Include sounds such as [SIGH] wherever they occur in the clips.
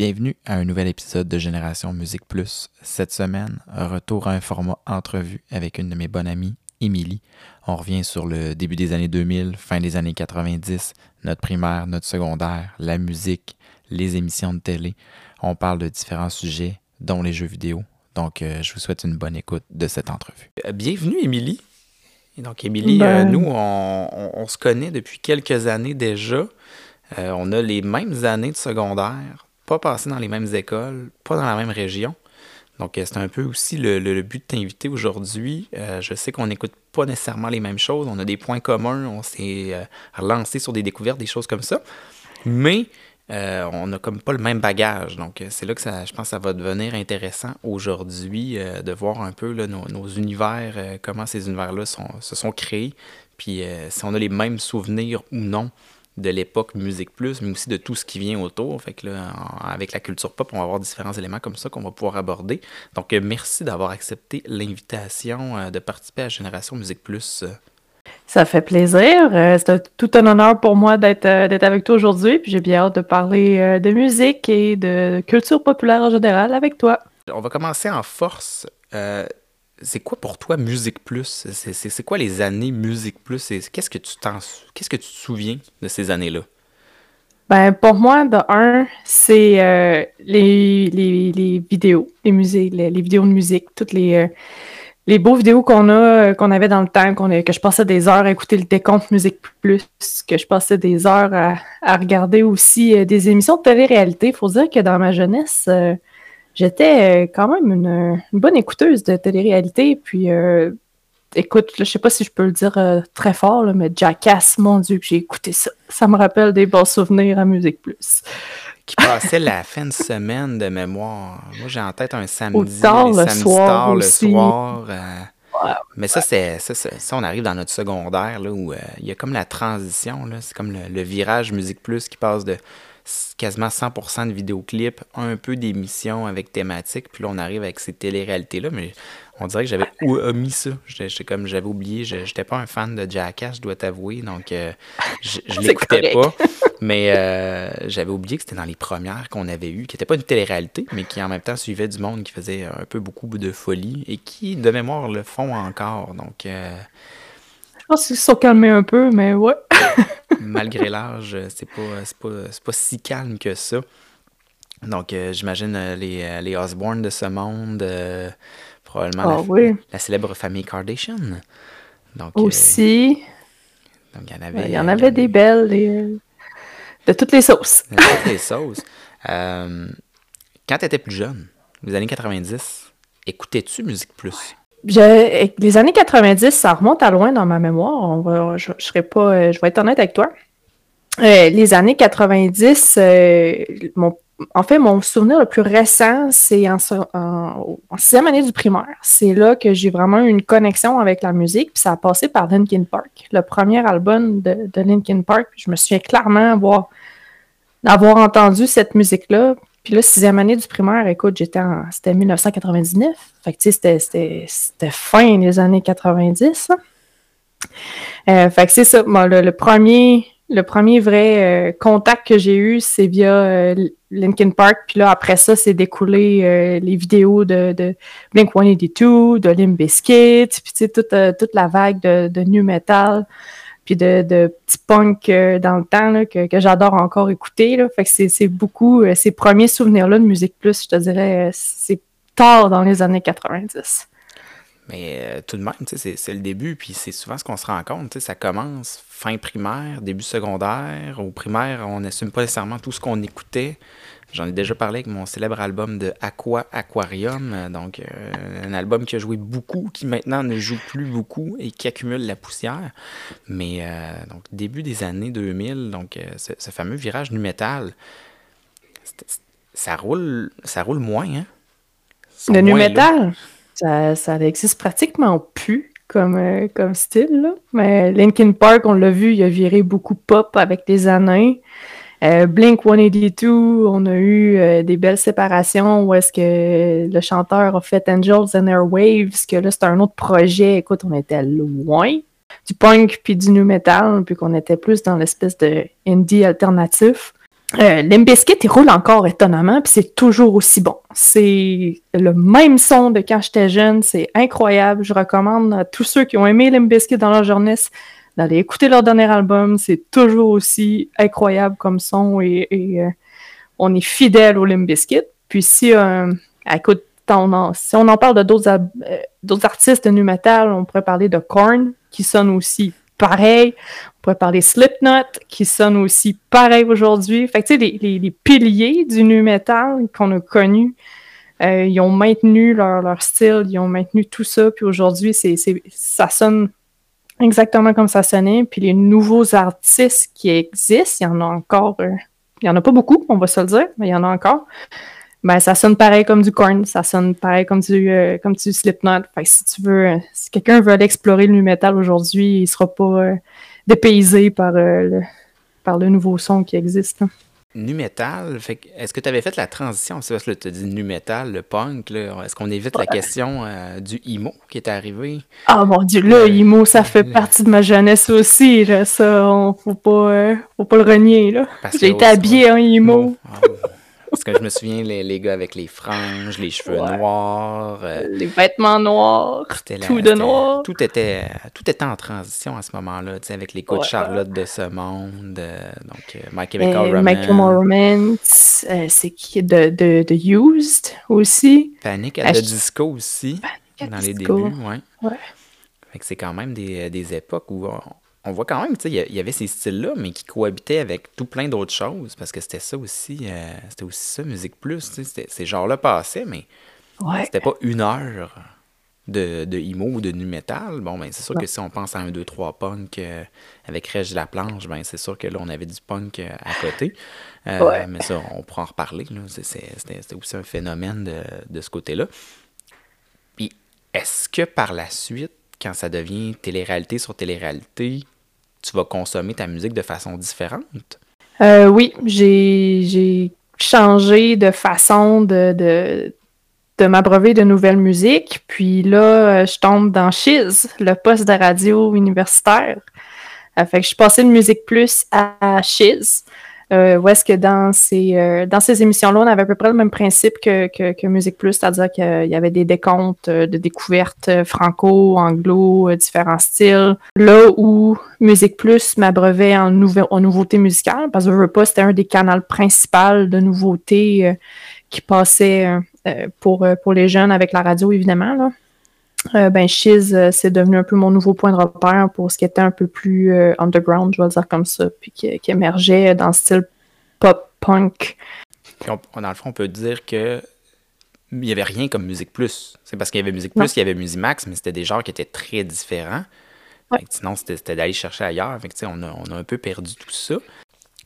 Bienvenue à un nouvel épisode de Génération Musique Plus. Cette semaine, un retour à un format entrevue avec une de mes bonnes amies, Émilie. On revient sur le début des années 2000, fin des années 90, notre primaire, notre secondaire, la musique, les émissions de télé. On parle de différents sujets, dont les jeux vidéo. Donc, euh, je vous souhaite une bonne écoute de cette entrevue. Euh, bienvenue, Émilie. Et donc, Émilie, Ben- euh, nous, on, on- on se connaît depuis quelques années déjà. Euh, on a les mêmes années de secondaire, pas passé dans les mêmes écoles, pas dans la même région. Donc, euh, c'est un peu aussi le, but de t'inviter aujourd'hui. Euh, je sais qu'on n'écoute pas nécessairement les mêmes choses, on a des points communs, on s'est euh, relancé sur des découvertes, des choses comme ça. Mais euh, on n'a comme pas le même bagage. Donc, c'est là que je pense que ça va devenir intéressant aujourd'hui de voir un peu nos, univers, comment ces univers-là se sont créés, puis si on a les mêmes souvenirs ou non de l'époque Musique Plus, mais aussi de tout ce qui vient autour. Fait que là, en- avec la culture pop, on va avoir différents éléments comme ça qu'on va pouvoir aborder. Donc, euh, merci d'avoir accepté l'invitation euh, de participer à Génération Musique Plus. Ça fait plaisir. Euh, c'est tout un honneur pour moi d'être avec toi aujourd'hui. Puis j'ai bien hâte de parler de musique et de culture populaire en général avec toi. On va commencer en force. Euh, c'est quoi pour toi Musique Plus? C'est- quoi les années Musique Plus? Qu'est-ce que tu t'en qu'est-ce que tu te souviens de ces années-là? Ben pour moi, de un, c'est euh, les, vidéos, les musées, les, vidéos de musique, toutes les euh, beaux vidéos qu'on a, euh, qu'on avait dans le temps, que je passais des heures à écouter le décompte Musique Plus, que je passais des heures à, regarder aussi des émissions de télé-réalité. Il faut dire que dans ma jeunesse, j'étais euh, quand même une, une bonne écouteuse de télé-réalité. Puis, euh, écoute, là, je sais pas si je peux le dire euh, très fort, là, mais Jackass, mon Dieu, que j'ai écouté ça. Ça me rappelle des bons souvenirs à Musique Plus. Qui passait la fin de semaine de mémoire. Moi, j'ai en tête un samedi, tard le soir tard le soir. euh, Mais ça, c'est ça, ça, on arrive dans notre secondaire, là, où il y a comme la transition. C'est comme le, le virage Musique Plus qui passe de quasiment 100% de vidéoclips, un peu d'émissions avec thématique, puis là, on arrive avec ces télé-réalités-là, mais on dirait que j'avais omis ça. J'étais comme, j'avais oublié, je j'étais pas un fan de Jackass, je dois t'avouer, donc euh, je, je [LAUGHS] l'écoutais pas. Mais euh, j'avais oublié que c'était dans les premières qu'on avait eues, qui n'étaient pas une télé-réalité, mais qui en même temps suivaient du monde qui faisait un peu beaucoup de folie et qui, de mémoire, le font encore. Donc, euh, Je pense qu'ils se sont calmés un peu, mais ouais. [LAUGHS] malgré l'âge, c'est pas, c'est pas, c'est pas si calme que ça. Donc, euh, j'imagine euh, les, euh, les Osborne de ce monde, euh, probablement Ah la, oui. la célèbre famille Kardashian. Donc, euh, Aussi, donc, il y en avait, il y en euh, avait des belles, des- de toutes les sauces. A toutes les sauces. Euh, quand tu étais plus jeune, les années 90, écoutais-tu Musique Plus? Les années 90, ça remonte à loin dans ma mémoire. Je, serai pas, euh, je vais être honnête avec toi. Euh, les années 90, euh, en fait, mon souvenir le plus récent, c'est en, sixième année du primaire. C'est là que j'ai vraiment eu une connexion avec la musique. Puis ça a passé par Linkin Park, le premier album de, Linkin Park. Je me souviens clairement avoir, entendu cette musique-là. Puis là, sixième année du primaire, écoute, j'étais en... C'était 1999. Fait que, c'était- fin des années 90. hein. Euh, fait que c'est ça. Le, premier, le premier vrai euh, contact que j'ai eu, c'est via euh, Linkin Park. Puis là, après ça, c'est découlé euh, les vidéos de, de Blink-182, de Limp Bizkit, puis tu sais, toute, toute la vague de, de new metal, de, de petit punk euh, dans le temps que, que j'adore encore écouter. Là. Fait que c'est beaucoup euh, ces premiers souvenirs-là de Musique Plus, je te dirais, euh, c'est tard dans les années 90. Mais tout de même, c'est le début, puis c'est souvent ce qu'on se rend compte. Ça commence fin primaire, début secondaire. Au primaire, on n'assume pas nécessairement tout ce qu'on écoutait. J'en ai déjà parlé avec mon célèbre album de Aqua Aquarium, euh, donc euh, un album qui a joué beaucoup, qui maintenant ne joue plus beaucoup et qui accumule la poussière. Mais euh, donc début des années 2000, donc euh, ce, ce fameux virage metal, c'était- ça roule, ça roule moins, hein? Le nu metal, ça, ça n'existe pratiquement plus comme, euh, comme style. là. Mais Linkin Park, on l'a vu, il a viré beaucoup pop avec les années. Euh, Blink 182, on a eu euh, des belles séparations où est-ce que le chanteur a fait Angels and Airwaves, que là, c'était un autre projet. Écoute, on était loin du punk puis du nu metal, puis qu'on était plus dans l'espèce de indie alternatif. Euh, il roule encore étonnamment, puis c'est toujours aussi bon. C'est le même son de quand j'étais jeune, c'est incroyable. Je recommande à tous ceux qui ont aimé Limbiskit dans leur jeunesse d'aller écouter leur dernier album. C'est toujours aussi incroyable comme son et, euh, on est fidèle au Limbiskit. Puis si, euh, écoute, on si on en parle de d'autres, euh, d'autres artistes de nu metal, on pourrait parler de Korn, qui sonne aussi pareil. On pourrait parler Slipknot, qui sonne aussi pareil aujourd'hui. Fait que, tu sais, les, piliers du nu metal qu'on a connus, ils ont maintenu leur, style, ils ont maintenu tout ça. Puis aujourd'hui, ça sonne exactement comme ça sonnait. Puis les nouveaux artistes qui existent, il y en a encore. Euh, il y en a pas beaucoup, on va se le dire, mais il y en a encore ben ça sonne pareil comme du corn, ça sonne pareil comme du euh, comme du Slipknot. Si tu veux, euh, si quelqu'un veut aller explorer le nu metal aujourd'hui, il sera pas dépaysé par le par le nouveau son qui existe. Nu metal, est-ce que tu avais fait la transition, c'est parce que tu as dit nu metal, le punk, est-ce qu'on évite la question du emo qui est arrivé? Ah mon dieu, là, emo, ça fait partie de ma jeunesse aussi, là, ça, on, faut pas, faut pas le renier, là. J'ai été habillé en emo. Ah, parce que je me souviens, les, les gars avec les franges, les cheveux noirs. Euh, les vêtements noirs. tout de noir. Tout était, tout était en transition à ce moment-là, avec les de Charlotte de ce monde. Euh, donc, euh, My Chemical Romance. C'est qui de, de, de, Used aussi? Panic at the Disco aussi. Panic dans les débuts, ouais. ouais. Fait que c'est quand même des, des époques où on voit quand même, tu sais, il y avait ces styles-là, mais qui cohabitaient avec tout plein d'autres choses, parce que c'était ça aussi, euh, c'était aussi ça, Musique Plus, tu sais, ces genres-là passaient, mais c'était pas une heure de, de emo ou de nu metal. Bon, ben c'est sûr que si on pense à un 2-3 punk euh, avec Reg planche ben c'est sûr que là, on avait du punk euh, à côté. Mais ça, on pourra en reparler, c'était aussi un phénomène de, de ce côté-là. Puis, est-ce que par la suite, quand ça devient télé-réalité sur télé-réalité, tu vas consommer ta musique de façon différente? Euh, oui, j'ai changé de façon de, de, de m'abreuver de nouvelles musiques. Puis là, je tombe dans Chiz, le poste de radio universitaire. Euh, fait que je suis passée de Musique Plus à Chiz. Euh, où est-ce que dans ces, euh, dans ces émissions-là, on avait à peu près le même principe que, que, Musique Plus, c'est-à-dire qu'il y avait des décomptes euh, de découvertes franco, anglo, différents styles. Là où Musique Plus m'abreuvait en, en nouveautés musicales, parce que je veux pas, c'était un des canaux principaux de nouveautés qui passait pour, pour les jeunes avec la radio, évidemment. Là. Euh, ben Shiz, euh, c'est devenu un peu mon nouveau point de repère pour ce qui était un peu plus euh, underground, je vais le dire comme ça, puis qui, émergeait dans le style pop-punk. dans le fond, on peut dire que il n'y avait rien comme Musique Plus. C'est parce qu'il y avait Musique Plus, il y avait Musimax, mais c'était des genres qui étaient très différents. Sinon, c'était d'aller chercher ailleurs. on, a, on a un peu perdu tout ça.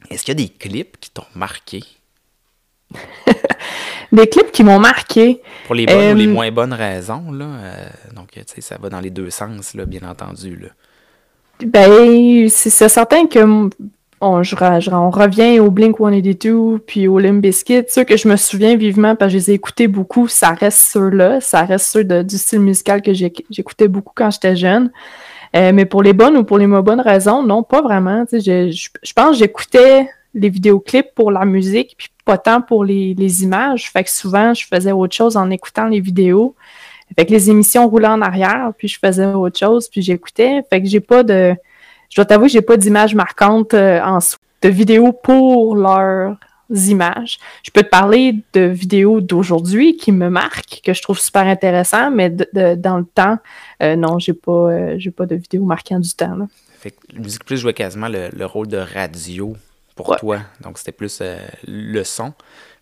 Est-ce qu'il y a des clips qui t'ont marqué? [LAUGHS] des clips qui m'ont marqué. Pour les bonnes ou les euh, moins bonnes raisons, là. Euh, donc, tu sais, ça va dans les deux sens, là, bien entendu, là. Ben, c'est certain que on, je, on revient au Blink 182 puis au Limp Bizkit. Ceux que je me souviens vivement parce que je les ai écoutés beaucoup, ça reste ceux-là. Ça reste ceux du style musical que j'écoutais beaucoup quand j'étais jeune. Euh, mais pour les bonnes ou pour les moins bonnes raisons, non, pas vraiment. Je, je, je pense que j'écoutais les vidéoclips pour la musique, puis pas tant pour les, images. Fait que souvent, je faisais autre chose en écoutant les vidéos. Fait que les émissions roulaient en arrière, puis je faisais autre chose, puis j'écoutais. Fait que j'ai pas de. Je dois t'avouer, j'ai pas d'images marquantes euh, en de vidéos pour leurs images. Je peux te parler de vidéos d'aujourd'hui qui me marquent, que je trouve super intéressant, mais dans le temps, euh, non, j'ai pas, euh, pas de vidéos marquantes du temps. Là. Fait que Musique Plus jouait quasiment le rôle de radio pour toi. Donc, c'était plus euh, le son.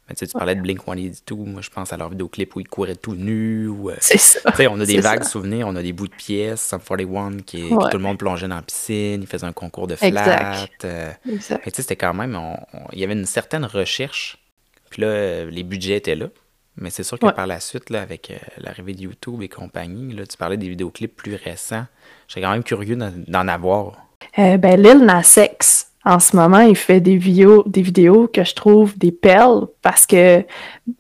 Mais, tu, sais, tu parlais de Blink-182. Moi, je pense à leur vidéoclip où ils couraient tout nus. Euh, c'est ça. on a des vagues souvenirs, on a des bouts de pièces. Sum 41, qui, tout le monde plongeait dans la piscine. Ils faisaient un concours de flat. Exact. Euh, exact. tu sais, c'était quand même... Il y avait une certaine recherche. Puis là, les budgets étaient là. Mais c'est sûr que par la suite, là, avec l'arrivée de YouTube et compagnie, là, tu parlais des vidéoclips plus récents. J'étais quand même curieux d'en avoir. ben, Lil Nas X, en ce moment, il fait des vidéos, que je trouve des perles parce que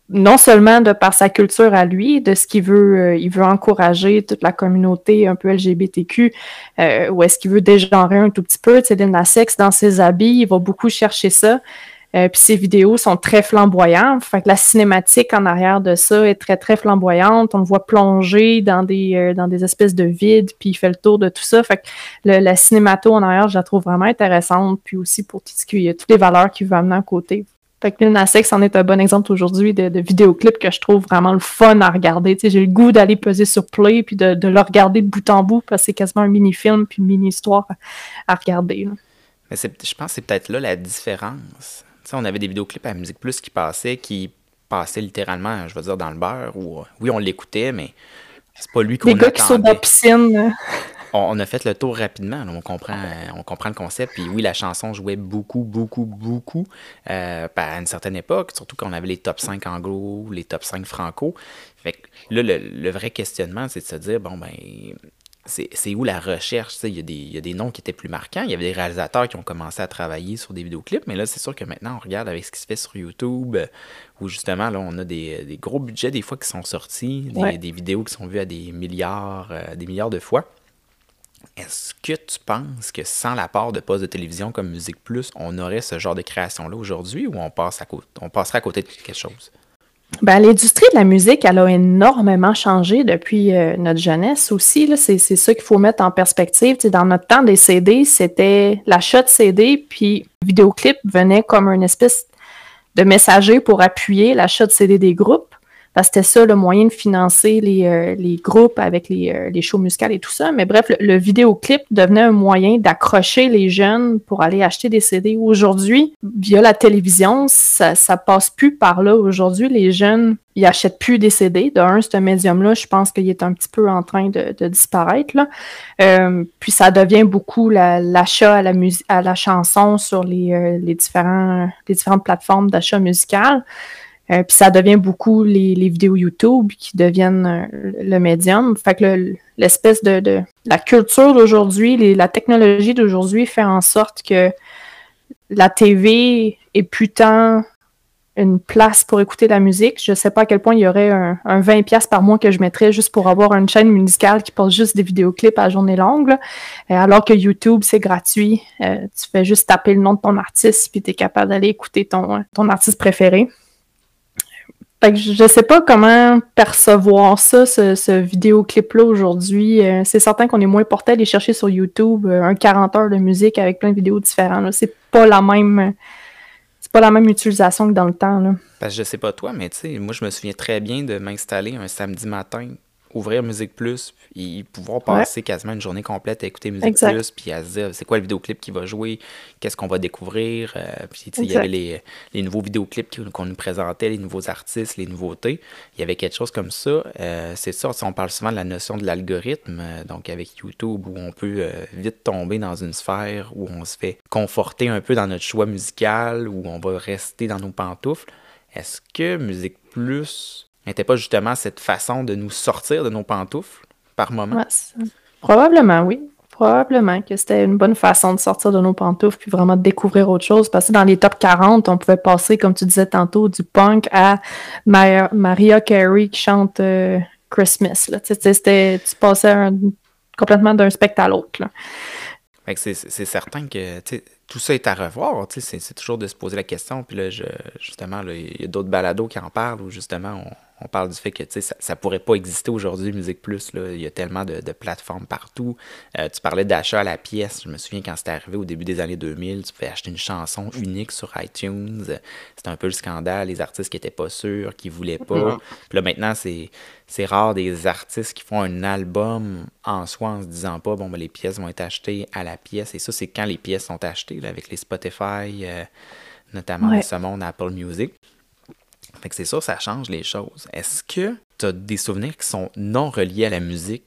non seulement de par sa culture à lui, de ce qu'il veut, euh, il veut encourager toute la communauté un peu LGBTQ, euh, ou est-ce qu'il veut dégenrer un tout petit peu, tu sais, la sexe dans ses habits, il va beaucoup chercher ça. Puis ces vidéos sont très flamboyantes. Fait que la cinématique en arrière de ça est très, très flamboyante. On le voit plonger dans des, dans des espèces de vides, puis il fait le tour de tout ça. Fait que la cinémato en arrière, je la trouve vraiment intéressante. Puis aussi pour tout ce qui toutes les valeurs qu'il veut amener à côté. Fait que Lil Nas en est un bon exemple aujourd'hui de, de vidéoclip que je trouve vraiment le fun à regarder. j'ai le goût d'aller peser sur play puis de, le regarder de bout en bout parce que c'est quasiment un mini-film puis une mini-histoire à, regarder. Mais je pense que c'est peut-être là la différence. On avait des vidéoclips à Musique Plus qui passaient, qui passaient littéralement, je veux dire, dans le beurre, où oui, on l'écoutait, mais c'est pas lui qu'on Des gars qui sont dans la piscine [LAUGHS] on, a fait le tour rapidement. on, comprend, euh, on comprend le concept. Puis oui, la chanson jouait beaucoup, beaucoup, beaucoup euh, à une certaine époque, surtout quand on avait les top 5 anglo, les top 5 franco. Fait que là, le, vrai questionnement, c'est de se dire, bon, ben, c'est où la recherche? Il y, a des, il y, a des noms qui étaient plus marquants. Il y avait des réalisateurs qui ont commencé à travailler sur des vidéoclips, mais là, c'est sûr que maintenant, on regarde avec ce qui se fait sur YouTube, où justement, là, on a des, gros budgets des fois qui sont sortis, des, vidéos qui sont vues à des milliards, euh, des milliards de fois. Est-ce que tu penses que sans l'apport de postes de télévision comme Musique Plus, on aurait ce genre de création-là aujourd'hui ou on, passe à on passerait à côté de quelque chose? Ben, l'industrie de la musique, elle a énormément changé depuis euh, notre jeunesse aussi. C'est, ça qu'il faut mettre en perspective. dans notre temps, des CD, c'était l'achat de CD, puis vidéoclip venait comme une espèce de messager pour appuyer l'achat de CD des groupes parce que c'était ça le moyen de financer les, euh, les groupes avec les, euh, les, shows musicales et tout ça. Mais bref, le, vidéoclip devenait un moyen d'accrocher les jeunes pour aller acheter des CD. Aujourd'hui, via la télévision, ça, ça passe plus par là. Aujourd'hui, les jeunes, ils achètent plus des CD. De un, ce médium-là, je pense qu'il est un petit peu en train de, de disparaître. Là. Euh, puis ça devient beaucoup l'achat à la à la chanson sur les, euh, les, différents, les différentes plateformes d'achat musical. Euh, puis ça devient beaucoup les, vidéos YouTube qui deviennent euh, le médium. Fait que l'espèce de, La culture d'aujourd'hui, la technologie d'aujourd'hui fait en sorte que la TV est plus tant une place pour écouter la musique. Je ne sais pas à quel point il y aurait un, 20$ par mois que je mettrais juste pour avoir une chaîne musicale qui passe juste des vidéoclips à journée longue. Euh, alors que YouTube, c'est gratuit. tu fais juste taper le nom de ton artiste puis tu es capable d'aller écouter ton, ton artiste préféré. Fait que je sais pas comment percevoir ça, ce, vidéoclip-là aujourd'hui. Euh, c'est certain qu'on est moins porté à aller chercher sur YouTube euh, un 40 heures de musique avec plein de vidéos différentes. C'est pas la même. C'est pas la même utilisation que dans le temps. Là. Parce que je sais pas toi, mais tu sais, moi je me souviens très bien de m'installer un samedi matin ouvrir Musique Plus, et pouvoir passer quasiment une journée complète à écouter Musique Plus, puis à se dire c'est quoi le vidéoclip qui va jouer, qu'est-ce qu'on va découvrir. Euh, puis il y avait les, les, nouveaux vidéoclips qu'on nous présentait, les nouveaux artistes, les nouveautés. Il y avait quelque chose comme ça. Euh, c'est ça, on parle souvent de la notion de l'algorithme, euh, donc avec YouTube, où on peut vite tomber dans une sphère où on se fait conforter un peu dans notre choix musical, où on va rester dans nos pantoufles. Est-ce que Musique Plus n'était pas justement cette façon de nous sortir de nos pantoufles par moment? probablement, oui. Probablement que c'était une bonne façon de sortir de nos pantoufles puis vraiment de découvrir autre chose. Parce que dans les top 40, on pouvait passer, comme tu disais tantôt, du punk à Maria Carey qui chante euh, Christmas. Là. Tu, tu passais complètement d'un spectacle à l'autre. C'est certain que tout ça est à revoir. C'est toujours de se poser la question. Puis là, je, justement, il y a d'autres balados qui en parlent où justement on on parle du fait que ça, ça pourrait pas exister aujourd'hui, Musique Plus. Là. Il y a tellement de, plateformes partout. Euh, tu parlais d'achat à la pièce. Je me souviens quand c'était arrivé au début des années 2000, tu pouvais acheter une chanson unique sur iTunes. C'était un peu le scandale. Les artistes qui étaient pas sûrs, qui voulaient pas. Puis là, maintenant, c'est, c'est rare des artistes qui font un album en soi en se disant pas, bon, ben, les pièces vont être achetées à la pièce. Et ça, c'est quand les pièces sont achetées, avec les Spotify, euh, notamment ce monde Apple Music. Fait que c'est ça, ça change les choses. Est-ce que tu as des souvenirs qui sont non reliés à la musique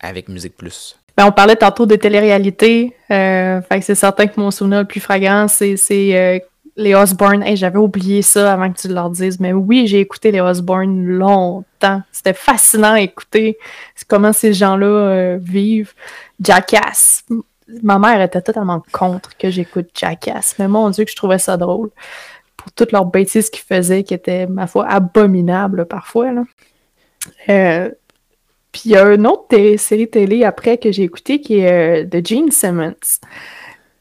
avec Musique Plus? Ben, on parlait tantôt de télé-réalité. Euh, fait que c'est certain que mon souvenir le plus fragrant, c'est euh, les Osborne. J'avais oublié ça avant que tu leur dises. Mais oui, j'ai écouté les Osborne longtemps. C'était fascinant à écouter comment ces gens-là euh, vivent. Jackass. Ma mère était totalement contre que j'écoute Jackass. Mais mon Dieu, que je trouvais ça drôle pour toutes leurs bêtises qu'ils faisaient, qui étaient, ma foi, abominables parfois. Euh, puis il y a une autre série télé après que j'ai écouté qui est euh, de Gene Simmons,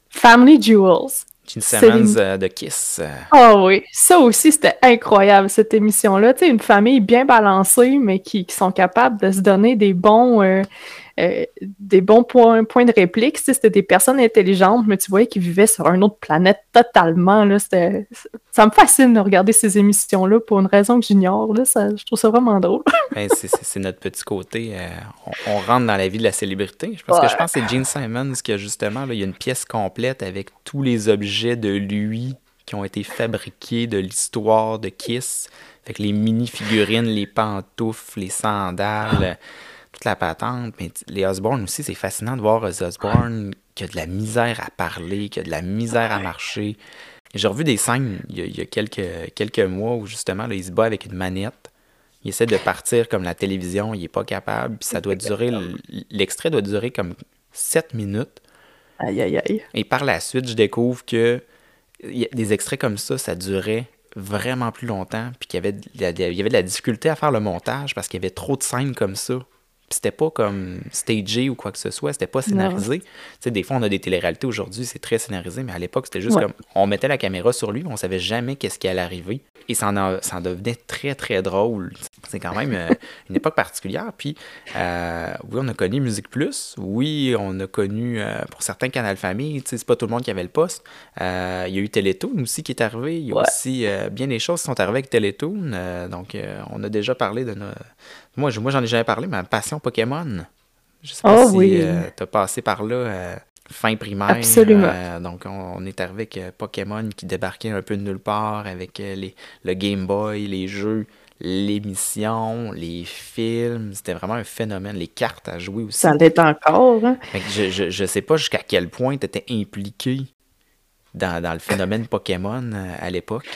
Family Jewels. Gene Simmons euh, de Kiss. Oh oui, ça aussi, c'était incroyable, cette émission-là. Tu sais, une famille bien balancée, mais qui, sont capables de se donner des bons, euh, des bons points, points de réplique. C'était des personnes intelligentes, mais tu voyais qu'ils vivaient sur une autre planète totalement. Là, ça me fascine de regarder ces émissions-là pour une raison que j'ignore. je trouve ça vraiment drôle. [LAUGHS] Ben, c'est notre petit côté. Euh, on, rentre dans la vie de la célébrité. Parce que je pense que c'est Gene Simons qui a justement là, il y a une pièce complète avec tous les objets de lui qui ont été fabriqués de l'histoire de Kiss. Fait que les mini-figurines, les pantoufles, les sandales toute la patente. Mais les Osborne aussi, c'est fascinant de voir les Osborne qui a de la misère à parler, qui a de la misère à marcher. J'ai revu des scènes il y a, quelques, quelques mois où justement, là, il se bat avec une manette. Il essaie de partir comme la télévision, il n'est pas capable. Puis ça doit durer, l'extrait doit durer comme 7 minutes. Aïe, aïe, aïe. Et par la suite, je découvre que des extraits comme ça, ça durait vraiment plus longtemps, puis qu'il y y avait de la difficulté à faire le montage parce qu'il y avait trop de scènes comme ça c'était pas comme stagé ou quoi que ce soit, c'était pas scénarisé. Des fois, on a des téléréalités aujourd'hui, c'est très scénarisé, mais à l'époque, c'était juste comme on mettait la caméra sur lui, on savait jamais qu'est-ce qui allait arriver. Et ça en, devenait très, très drôle. C'est quand même euh, une époque particulière. Puis, euh, oui, on a connu Musique Plus. Oui, on a connu, euh, pour certains, Canal Famille. Tu sais, c'est pas tout le monde qui avait le poste. il y a eu Télétoon aussi qui est arrivé. Il y a aussi bien des choses qui sont arrivées avec Télétoon. donc, on a déjà parlé de nos moi, moi j'en ai jamais parlé, mais ma passion Pokémon. Je sais pas oh, si euh, tu as passé par là euh, fin primaire. Absolument. Euh, donc, on, est arrivé avec Pokémon qui débarquait un peu de nulle part avec les, le Game Boy, les jeux, l'émission, les films. C'était vraiment un phénomène. Les cartes à jouer aussi. Ça l'est encore. Hein? Je, je, je, sais pas jusqu'à quel point tu étais impliqué dans, dans le phénomène Pokémon à l'époque.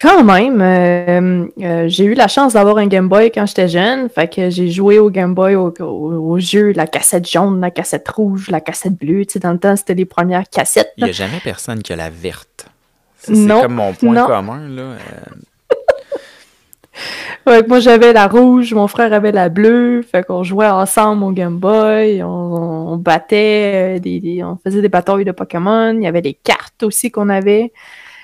Quand même, euh, euh, j'ai eu la chance d'avoir un Game Boy quand j'étais jeune, fait que j'ai joué au Game Boy au, jeu, la cassette jaune, la cassette rouge, la cassette bleue. Tu sais, dans le temps, c'était les premières cassettes. Il n'y a jamais personne qui a la verte. C'est comme mon point commun, là. Euh. [LAUGHS] moi, j'avais la rouge, mon frère avait la bleue, fait qu'on jouait ensemble au Game Boy, on, battait, des, on faisait des batailles de Pokémon, il y avait des cartes aussi qu'on avait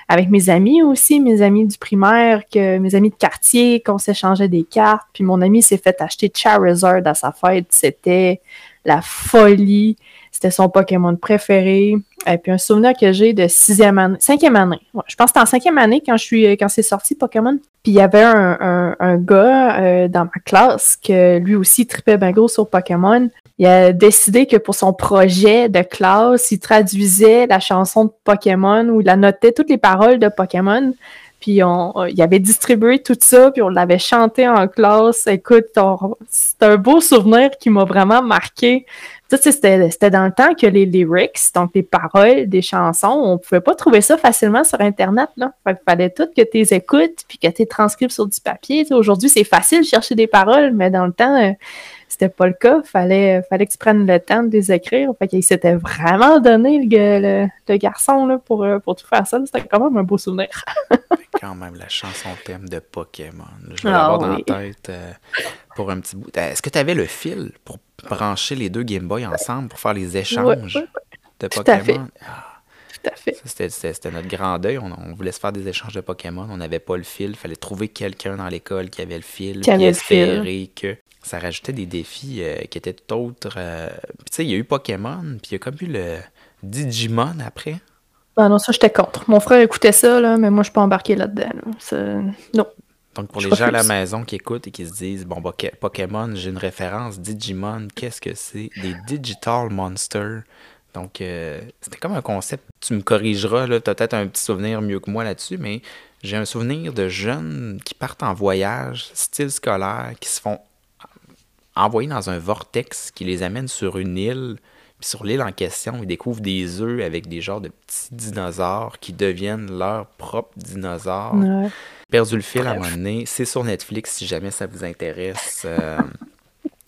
avec mes amis aussi, mes amis du primaire, que mes amis de quartier, qu'on s'échangeait des cartes. Puis mon ami s'est fait acheter Charizard à sa fête. C'était la folie. C'était son Pokémon préféré. Et puis un souvenir que j'ai de sixième année, cinquième année. je pense que c'était en cinquième année quand je suis quand c'est sorti Pokémon. Puis il y avait un, un, gars euh, dans ma classe que lui aussi tripait bien gros sur Pokémon il a décidé que pour son projet de classe, il traduisait la chanson de Pokémon ou il notait toutes les paroles de Pokémon. Puis il avait distribué tout ça, puis on l'avait chanté en classe. Écoute, c'est un beau souvenir qui m'a vraiment marqué. C'était dans le temps que les lyrics, donc les paroles des chansons, on pouvait pas trouver ça facilement sur Internet. Là. il fallait tout que tu les écoutes, puis que tu transcrites sur du papier. Aujourd'hui, c'est facile de chercher des paroles, mais dans le temps, euh, c'était pas le cas. Fallait, fallait que tu prennes le temps de les écrire. Fait qu'il s'était vraiment donné, le, le, garçon, là, pour, euh, pour tout faire ça. C'était quand même un beau souvenir. [LAUGHS] quand même, la chanson thème de Pokémon. Je vais l'avoir ah dans la tête euh, pour un petit bout. Est-ce que tu avais le fil pour brancher les deux Game Boy ensemble pour faire les échanges de Pokémon? Tout à fait. Ah. C'était notre grand deuil. On, voulait se faire des échanges de Pokémon. On n'avait pas le fil. Il fallait trouver quelqu'un dans l'école qui avait le fil. Qui avait espérer que ça rajoutait des défis euh, qui étaient tout autres. Euh, tu sais, il y a eu Pokémon, puis il y a comme eu le Digimon après. Ah non, ça, j'étais contre. Mon frère écoutait ça, là, mais moi, je suis pas embarqué là-dedans. Non. Donc, pour les gens à la maison qui écoutent et qui se disent Bon, Pokémon, j'ai une référence. Digimon, qu'est-ce que c'est? Des Digital Monsters. Donc, euh, c'était comme un concept. Tu me corrigeras, tu as peut-être un petit souvenir mieux que moi là-dessus, mais j'ai un souvenir de jeunes qui partent en voyage, style scolaire, qui se font envoyer dans un vortex qui les amène sur une île. Puis sur l'île en question, ils découvrent des œufs avec des genres de petits dinosaures qui deviennent leurs propres dinosaures. Perdu le fil à un moment donné. C'est sur Netflix si jamais ça vous intéresse. Euh,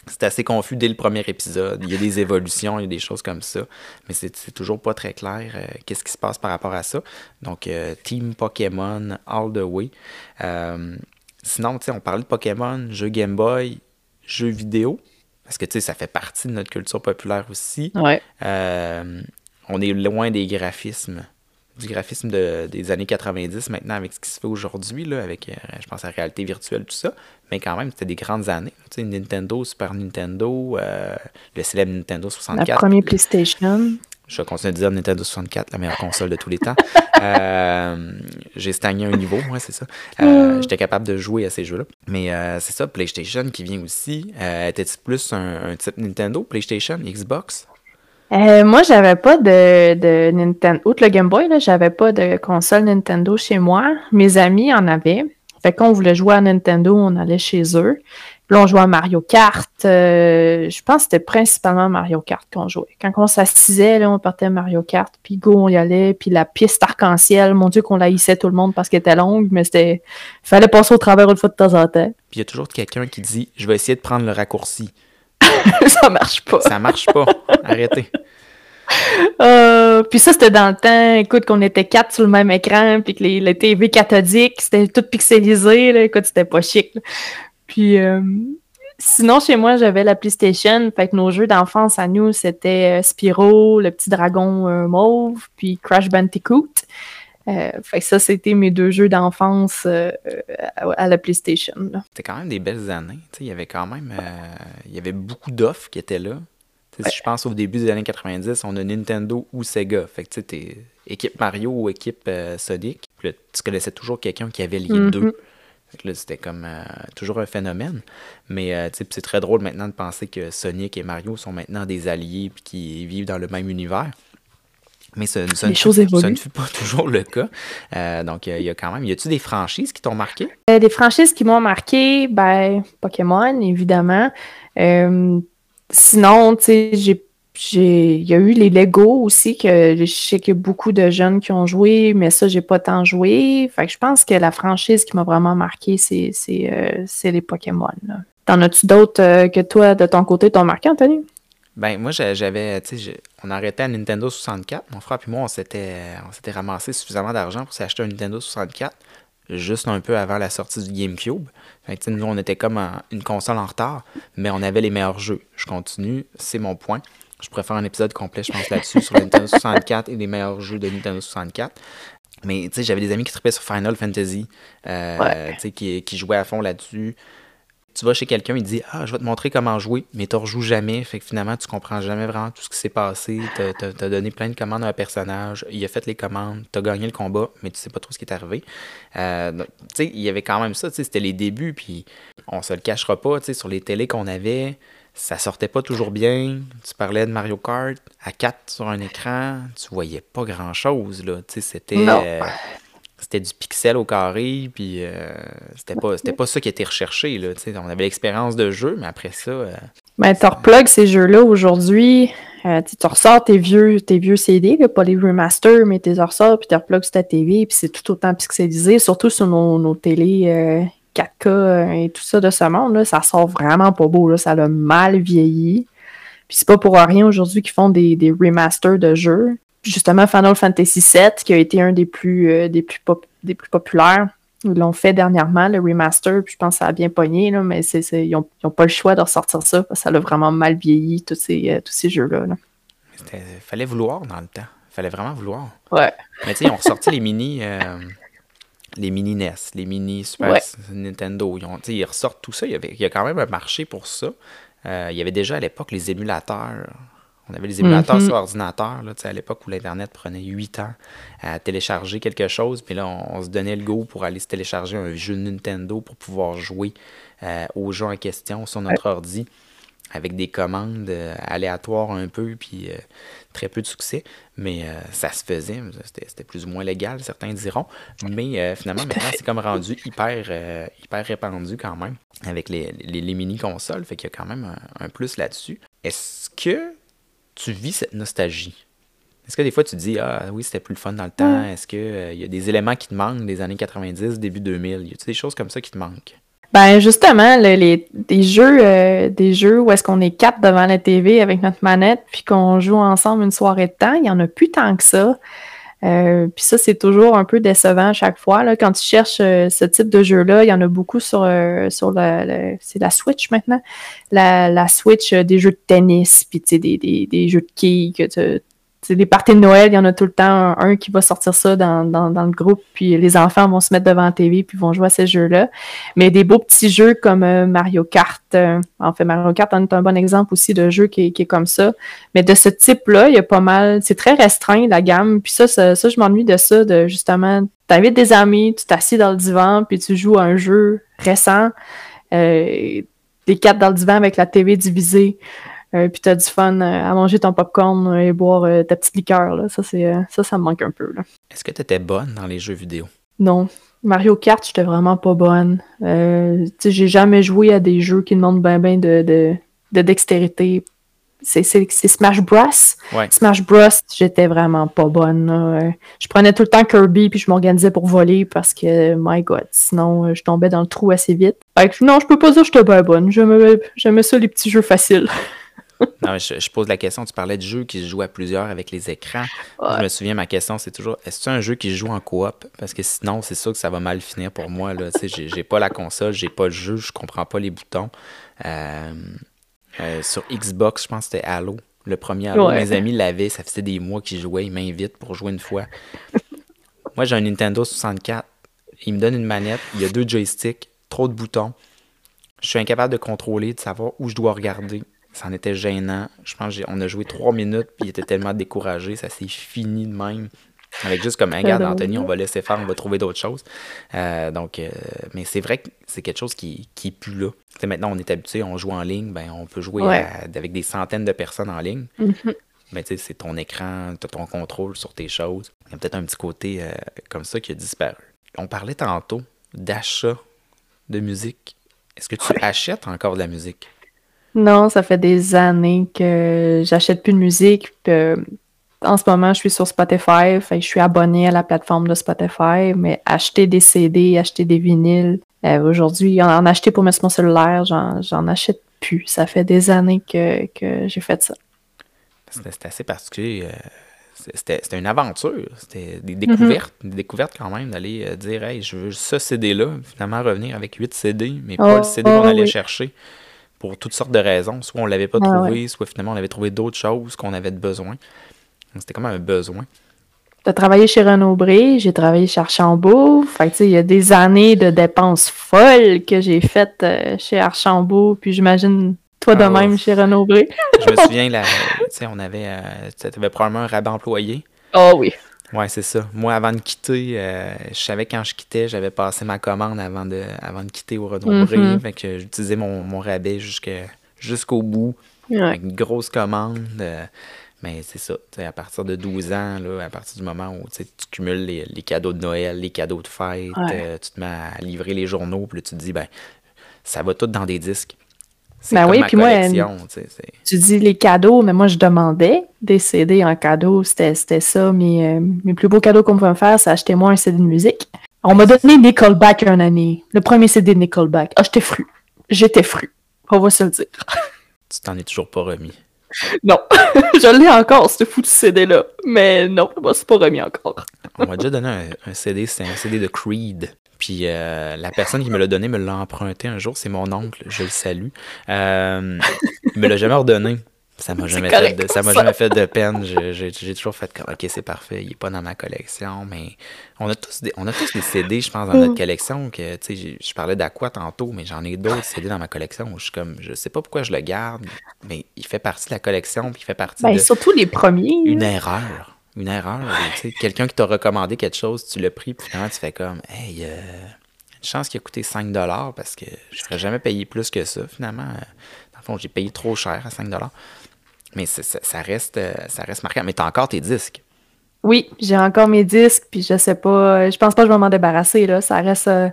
c'est assez confus dès le premier épisode. Il y a des évolutions, il y a des choses comme ça, mais c'est toujours pas très clair euh, qu'est-ce qui se passe par rapport à ça. Donc, euh, Team Pokémon all the way. Euh, sinon, on parlait de Pokémon, jeux Game Boy, jeux vidéo, parce que ça fait partie de notre culture populaire aussi. Ouais. on est loin des graphismes du graphisme des années 90 maintenant avec ce qui se fait aujourd'hui, avec, je pense, la réalité virtuelle, tout ça. Mais quand même, c'était des grandes années. Tu sais, Nintendo, Super Nintendo, le célèbre Nintendo 64. La première PlayStation. Je vais continuer de dire Nintendo 64, la meilleure console de tous les temps. [LAUGHS] Euh, j'ai stagné un niveau, ouais, c'est ça. Euh, j'étais capable de jouer à ces jeux-là. Mais euh, c'est ça, PlayStation qui vient aussi. Était-ce plus un, type Nintendo, PlayStation, Xbox? moi, j'avais pas de, de Nintendo. Outre le Game Boy, j'avais pas de console Nintendo chez moi. Mes amis en avaient. Fait qu'on voulait jouer à Nintendo, on allait chez eux. Là, on jouait à Mario Kart. Euh, je pense que c'était principalement Mario Kart qu'on jouait. Quand on s'assisait, là, on partait à Mario Kart, puis go, on y allait. Puis la piste arc-en-ciel, mon Dieu, qu'on haïssait tout le monde parce qu'elle était longue, mais c'était. Il fallait passer au travers une fois de temps en temps. Puis il y a toujours quelqu'un qui dit Je vais essayer de prendre le raccourci. [LAUGHS] ça marche pas. Ça marche pas. Arrêtez. [LAUGHS] Euh, puis ça, c'était dans le temps, écoute, qu'on était quatre sur le même écran, puis que les, les TV cathodiques, c'était tout pixelisé, là, écoute, c'était pas chic. Puis euh, sinon, chez moi, j'avais la PlayStation. Fait que nos jeux d'enfance à nous, c'était euh, Spyro, le petit dragon euh, mauve, puis Crash Bandicoot. fait que ça, c'était mes deux jeux d'enfance à, la PlayStation. C'était quand même des belles années. il y avait quand même il y avait beaucoup d'offres qui étaient là. Si je pense au début des années 90, on a Nintendo ou Sega. Fait que tu équipe Mario ou équipe Sonic. tu connaissais toujours quelqu'un qui avait les mm-hmm. deux c'était comme euh, toujours un phénomène. Mais euh, c'est très drôle maintenant de penser que Sonic et Mario sont maintenant des alliés et qui vivent dans le même univers. Mais ça, ça, ne, fut pas [LAUGHS] toujours le cas. Euh, donc, il y a quand même. Y a-tu des franchises qui t'ont marqué? des franchises qui m'ont marqué, ben, Pokémon, évidemment. sinon, tu sais, j'ai il y a eu les Lego aussi, que je sais qu'il y a beaucoup de jeunes qui ont joué, mais ça, j'ai pas tant joué. Fait que je pense que la franchise qui m'a vraiment marqué, c'est, euh, les Pokémon. T'en as-tu d'autres euh, que toi, de ton côté, t'ont marqué, Anthony? Ben, moi, j'avais, tu sais, on arrêtait à Nintendo 64. Mon frère et moi, on s'était, ramassé suffisamment d'argent pour s'acheter un Nintendo 64, juste un peu avant la sortie du GameCube. Fait que, nous, on était comme une console en retard, mais on avait les meilleurs jeux. Je continue, c'est mon point. Je pourrais faire un épisode complet, je pense, là-dessus, sur Nintendo 64 et les meilleurs jeux de Nintendo 64. Mais tu sais, j'avais des amis qui trippaient sur Final Fantasy, euh, tu sais, qui, qui jouaient à fond là-dessus. Tu vas chez quelqu'un, il dit Ah, je vais te montrer comment jouer, mais tu rejoues jamais. Fait que finalement, tu comprends jamais vraiment tout ce qui s'est passé. Tu as, donné plein de commandes à un personnage, il a fait les commandes, tu as gagné le combat, mais tu sais pas trop ce qui est arrivé. Euh, tu sais, il y avait quand même ça, tu sais, c'était les débuts, puis on se le cachera pas, tu sais, sur les télés qu'on avait ça sortait pas toujours bien. Tu parlais de Mario Kart à 4 sur un écran, tu voyais pas grand chose là. c'était euh, c'était du pixel au carré, puis euh, c'était pas c'était pas ça qui était recherché là. on avait l'expérience de jeu, mais après ça. Euh, ben, tu replugues ces jeux-là aujourd'hui. tu ressors tes vieux, tes vieux CD, pas les remasters, mais tu les ressors, puis tu replugues sur ta TV, puis c'est tout autant pixelisé, surtout sur nos, nos télés 4K euh, et tout ça de ce monde, là, ça sort vraiment pas beau. Là, ça a mal vieilli. Puis c'est pas pour rien aujourd'hui qu'ils font des, remasters de jeux. Justement, Final Fantasy VII, qui a été un des plus, euh, des plus, des plus populaires, ils l'ont fait dernièrement, le remaster, puis je pense que ça a bien pogné, là, mais ils n'ont pas le choix de ressortir ça, parce que ça a vraiment mal vieilli, tous ces, euh, tous ces jeux-là. Il fallait vouloir dans le temps. Il fallait vraiment vouloir. Ouais. Mais tu sais, ils ont ressorti les mini les mini NES, les mini Super Nintendo. Ils, ils, ressortent tout ça. Il y, avait, il y, a quand même un marché pour ça. Euh, il y avait déjà à l'époque les émulateurs. On avait les émulateurs mhm. sur ordinateur, là, à l'époque où l'Internet prenait 8 ans à télécharger quelque chose. Puis là, on, se donnait le go pour aller se télécharger un jeu Nintendo pour pouvoir jouer euh, aux jeux en question sur notre ordi avec des commandes euh, aléatoires un peu, puis très peu de succès, mais euh, ça se faisait. C'était plus ou moins légal, certains diront. Mais euh, finalement, maintenant, c'est comme rendu hyper, euh, hyper répandu quand même avec les, les, mini-consoles. Fait qu'il y a quand même un, plus là-dessus. Est-ce que tu vis cette nostalgie? Est-ce que des fois tu te dis Ah oui, c'était plus le fun dans le temps? Est-ce qu'il y a des éléments qui te manquent des années 90, début 2000? Y a des choses comme ça qui te manquent? Ben justement, les, des jeux, euh, des jeux où est-ce qu'on est quatre devant la TV avec notre manette, puis qu'on joue ensemble une soirée de temps, il y en a plus tant que ça. Euh, puis ça, c'est toujours un peu décevant à chaque fois. Quand tu cherches euh, ce type de jeu-là, il y en a beaucoup sur, la, c'est la Switch maintenant. La, Switch des jeux de tennis, puis des, des, jeux de quilles que les parties de Noël, il y en a tout le temps un, qui va sortir ça dans, le groupe, puis les enfants vont se mettre devant la TV puis vont jouer à ces jeux-là. Mais des beaux petits jeux comme euh, Mario Kart, euh, en fait, Mario Kart en est un bon exemple aussi de jeu qui, est comme ça. Mais de ce type-là, il y a pas mal, c'est très restreint la gamme. Puis ça, ça, je m'ennuie de ça, de justement, t'invites des amis, tu t'assieds dans le divan, puis tu joues à un jeu récent. Euh, des quatre dans le divan avec la TV divisée. Euh, puis t'as du fun euh, à manger ton popcorn euh, et boire ta petite liqueur. Là. Ça, c'est, ça, ça me manque un peu. Là. Est-ce que tu étais bonne dans les jeux vidéo? Non. Mario Kart, j'étais vraiment pas bonne. j'ai jamais joué à des jeux qui demandent bien ben de, de, de, dextérité. C'est, Smash Bros. Smash Bros, j'étais vraiment pas bonne. Je prenais tout le temps Kirby puis je m'organisais pour voler parce que, my god, sinon je tombais dans le trou assez vite. non, je peux pas dire que j'étais bien bonne. J'aimais ça les petits jeux faciles. [LAUGHS] non, je, pose la question, tu parlais de jeux qui se jouent à plusieurs avec les écrans. Je me souviens, ma question, c'est toujours, est-ce que c'est un jeu qui se joue en coop? Parce que sinon, c'est sûr que ça va mal finir pour moi. Là. J'ai, j'ai pas la console, j'ai pas le jeu, je comprends pas les boutons. Euh, euh, sur Xbox, je pense que c'était Halo. Le premier Halo, mes amis l'avaient, ça faisait des mois qu'ils jouaient, ils m'invitent pour jouer une fois. moi, j'ai un Nintendo 64. Il me donne une manette, il y a deux joysticks, trop de boutons. Je suis incapable de contrôler, de savoir où je dois regarder ça en était gênant. Je pense qu'on a joué trois minutes, puis il était tellement découragé, ça s'est fini de même. Avec juste comme, regarde, Anthony, on va laisser faire, on va trouver d'autres choses. Euh, donc, euh, mais c'est vrai que c'est quelque chose qui, qui est plus là. maintenant, on est habitué, on joue en ligne, ben, on peut jouer avec des centaines de personnes en ligne. Mm-hmm. Mais tu sais, c'est ton écran, tu as ton contrôle sur tes choses. Il y a peut-être un petit côté euh, comme ça qui a disparu. On parlait tantôt d'achat de musique. Est-ce que tu achètes encore de la musique? Non, ça fait des années que j'achète plus de musique. Euh, en ce moment, je suis sur Spotify, fait je suis abonné à la plateforme de Spotify, mais acheter des CD, acheter des vinyles, euh, aujourd'hui, en, acheter pour mettre sur mon cellulaire, j'en achète plus. Ça fait des années que, j'ai fait ça. C'était assez particulier. Euh, c'était une aventure. C'était des découvertes, mm-hmm. des découvertes quand même, d'aller dire Hey, je veux ce CD-là, finalement revenir avec 8 CD, mais pas le CD qu'on allait chercher pour toutes sortes de raisons. Soit on l'avait pas trouvé, soit finalement on avait trouvé d'autres choses qu'on avait besoin. C'était comme un besoin. Tu as travaillé chez Renaud Bré, j'ai travaillé chez Archambault. Fait il y a des années de dépenses folles que j'ai faites euh, chez Archambault, puis j'imagine toi de ah, même chez Renaud Bré. je me [LAUGHS] souviens, là, on avait, euh, tu avais probablement un rabat employé. Oh oui. Ouais, c'est ça. Moi, avant de quitter, euh, je savais quand je quittais, j'avais passé ma commande avant de, avant de quitter au Renault mm Fait que j'utilisais mon, mon rabais jusqu'au bout. Avec une grosse commande. Euh, mais c'est ça. À partir de 12 ans, là, à partir du moment où tu cumules les, cadeaux de Noël, les cadeaux de fête, euh, tu te mets à livrer les journaux, puis là, tu te dis, ben, ça va tout dans des disques. Ben oui, puis moi, tu dis les cadeaux, mais moi, je demandais des CD en cadeau. C'était ça. Mes, euh, mes plus beaux cadeaux qu'on pouvait me faire, c'est acheter moi un CD de musique. On m'a donné Nickelback un année. Le premier CD de Nickelback. Ah, j'étais fru. J'étais fru. On va se le dire. Tu t'en es toujours pas remis. Non. [LAUGHS] je l'ai encore, ce fou de CD-là. Mais non, c'est pas remis encore. On m'a déjà donné un, CD, c'était un CD de Creed. Puis euh, la personne qui me l'a donné me l'a emprunté un jour, c'est mon oncle, je le salue. Euh, il me l'a jamais redonné. Ça m'a [LAUGHS] jamais, fait de, ça m'a jamais fait de peine. J'ai toujours fait comme, OK, c'est parfait, il est pas dans ma collection, mais on a tous des, on a tous des CD, je pense, dans notre collection. que tu sais, Je parlais d'Aqua tantôt, mais j'en ai d'autres CD dans ma collection où je suis comme, je sais pas pourquoi je le garde, mais il fait partie de la collection, puis il fait partie ben, de. Surtout les premiers. Une erreur une erreur. Quelqu'un qui t'a recommandé quelque chose, tu l'as pris, puis finalement, tu fais comme, hey, euh, une chance qu'il a coûté 5 parce que je n'aurais jamais payé plus que ça, finalement. Dans le fond, j'ai payé trop cher à 5 Mais ça, reste, euh, ça reste marquant. Mais tu encore tes disques. Oui, j'ai encore mes disques, puis je sais pas, je pense pas que je vais m'en débarrasser, là. Ça reste. Euh,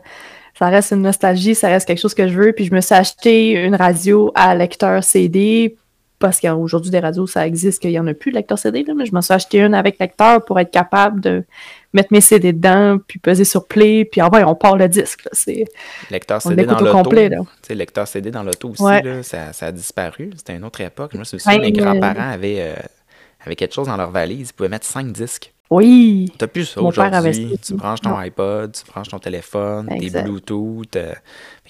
ça reste une nostalgie, ça reste quelque chose que je veux. Puis je me suis acheté une radio à lecteur CD parce qu'aujourd'hui, des radios, ça existe, qu'il n'y en a plus de lecteur CD, mais je m'en suis acheté une avec lecteur pour être capable de mettre mes CD dedans, puis peser sur play, puis en vrai, on part le disque. C'est lecteur CD dans l'auto. complet. Lecteur CD dans l'auto aussi, là, ça, ça, a disparu. C'était une autre époque. Moi, je me souviens, mes grands-parents avaient, euh, avaient quelque chose dans leur valise. Ils pouvaient mettre cinq disques. Oui. Tu n'as plus ça aujourd'hui. Tu branches ton iPod, tu branches ton téléphone, des Bluetooth. Euh,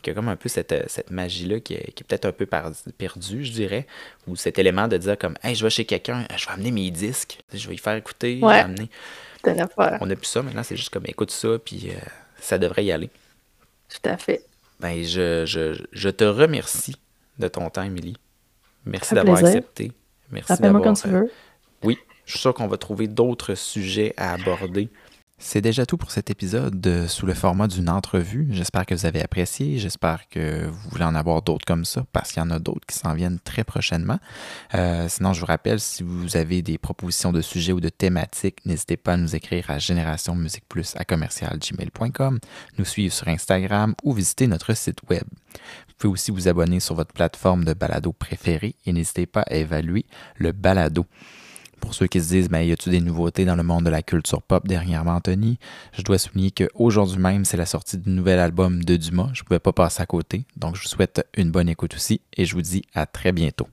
Il y a comme un peu cette, cette magie-là qui est, qui est peut-être un peu perdue, je dirais, ou cet élément de dire comme, hey, je vais chez quelqu'un, je vais amener mes disques, je vais y faire écouter, je vais amener. On a plus ça maintenant, c'est juste comme, écoute ça, puis euh, ça devrait y aller. Tout à fait. Ben, je, je, je te remercie de ton temps, Émilie. Merci d'avoir accepté. Merci d'avoir. quand tu veux. Oui, je suis sûr qu'on va trouver d'autres sujets à aborder c'est déjà tout pour cet épisode sous le format d'une entrevue. J'espère que vous avez apprécié. J'espère que vous voulez en avoir d'autres comme ça parce qu'il y en a d'autres qui s'en viennent très prochainement. Euh, sinon, je vous rappelle, si vous avez des propositions de sujets ou de thématiques, n'hésitez pas à nous écrire à génération musique plus à commercialgmail.com, nous suivre sur Instagram ou visiter notre site web. Vous pouvez aussi vous abonner sur votre plateforme de balado préférée et n'hésitez pas à évaluer le balado. Pour ceux qui se disent, ben, y a-t-il des nouveautés dans le monde de la culture pop dernièrement, Anthony? Je dois souligner qu'aujourd'hui même, c'est la sortie du nouvel album de Dumas. Je ne pouvais pas passer à côté. Donc, je vous souhaite une bonne écoute aussi et je vous dis à très bientôt.